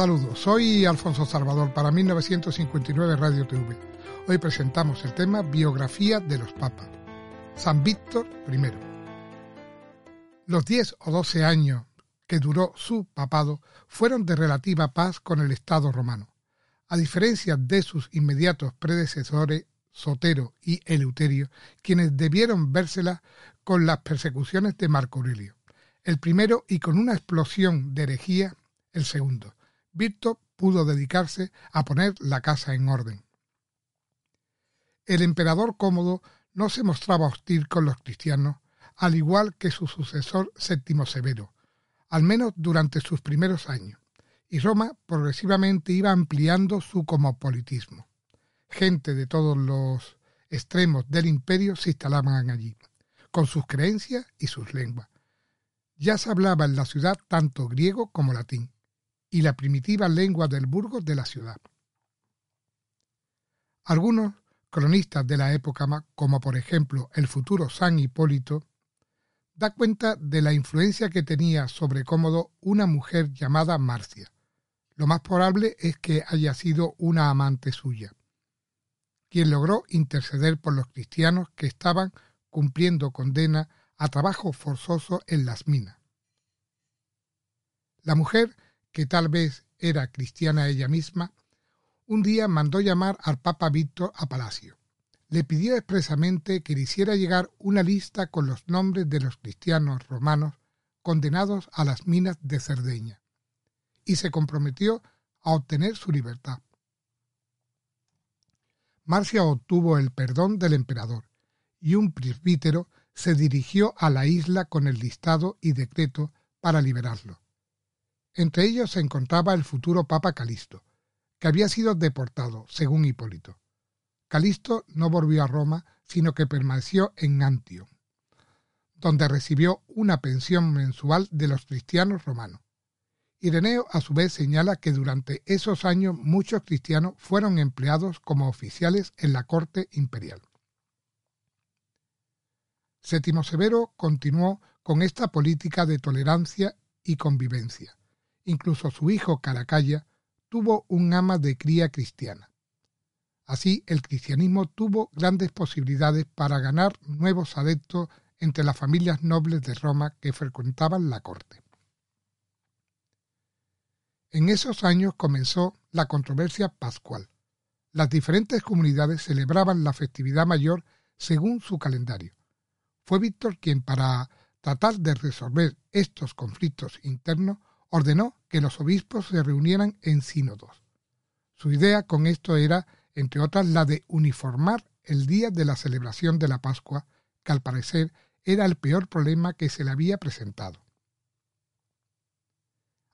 Saludos, soy Alfonso Salvador para 1959 Radio TV. Hoy presentamos el tema Biografía de los Papas. San Víctor I. Los 10 o 12 años que duró su papado fueron de relativa paz con el Estado romano. A diferencia de sus inmediatos predecesores, Sotero y Eleuterio, quienes debieron vérselas con las persecuciones de Marco Aurelio. El primero y con una explosión de herejía, el segundo Víctor pudo dedicarse a poner la casa en orden. El emperador cómodo no se mostraba hostil con los cristianos, al igual que su sucesor Séptimo Severo, al menos durante sus primeros años, y Roma progresivamente iba ampliando su cosmopolitismo. Gente de todos los extremos del imperio se instalaban allí, con sus creencias y sus lenguas. Ya se hablaba en la ciudad tanto griego como latín, y la primitiva lengua del Burgos de la ciudad. Algunos cronistas de la época, como por ejemplo el futuro San Hipólito, da cuenta de la influencia que tenía sobre Cómodo una mujer llamada Marcia. Lo más probable es que haya sido una amante suya, quien logró interceder por los cristianos que estaban cumpliendo condena a trabajo forzoso en las minas. La mujer que tal vez era cristiana ella misma, un día mandó llamar al Papa Víctor a palacio. Le pidió expresamente que le hiciera llegar una lista con los nombres de los cristianos romanos condenados a las minas de Cerdeña, y se comprometió a obtener su libertad. Marcia obtuvo el perdón del emperador, y un presbítero se dirigió a la isla con el listado y decreto para liberarlo. Entre ellos se encontraba el futuro Papa Calisto, que había sido deportado, según Hipólito. Calisto no volvió a Roma, sino que permaneció en Antio, donde recibió una pensión mensual de los cristianos romanos. Ireneo a su vez señala que durante esos años muchos cristianos fueron empleados como oficiales en la corte imperial. Séptimo Severo continuó con esta política de tolerancia y convivencia. Incluso su hijo Caracalla tuvo un ama de cría cristiana. Así, el cristianismo tuvo grandes posibilidades para ganar nuevos adeptos entre las familias nobles de Roma que frecuentaban la corte. En esos años comenzó la controversia pascual. Las diferentes comunidades celebraban la festividad mayor según su calendario. Fue Víctor quien, para tratar de resolver estos conflictos internos, ordenó que los obispos se reunieran en sínodos. Su idea con esto era, entre otras, la de uniformar el día de la celebración de la Pascua, que al parecer era el peor problema que se le había presentado.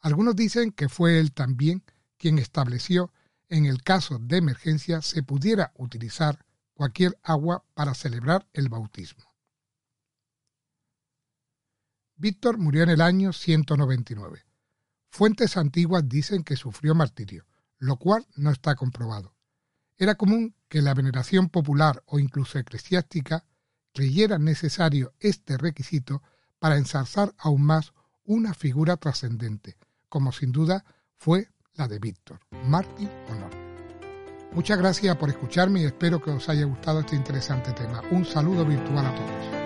Algunos dicen que fue él también quien estableció en el caso de emergencia se pudiera utilizar cualquier agua para celebrar el bautismo. Víctor murió en el año 199. Fuentes antiguas dicen que sufrió martirio, lo cual no está comprobado. Era común que la veneración popular o incluso eclesiástica creyera necesario este requisito para ensalzar aún más una figura trascendente, como sin duda fue la de Víctor, mártir honor. Muchas gracias por escucharme y espero que os haya gustado este interesante tema. Un saludo virtual a todos.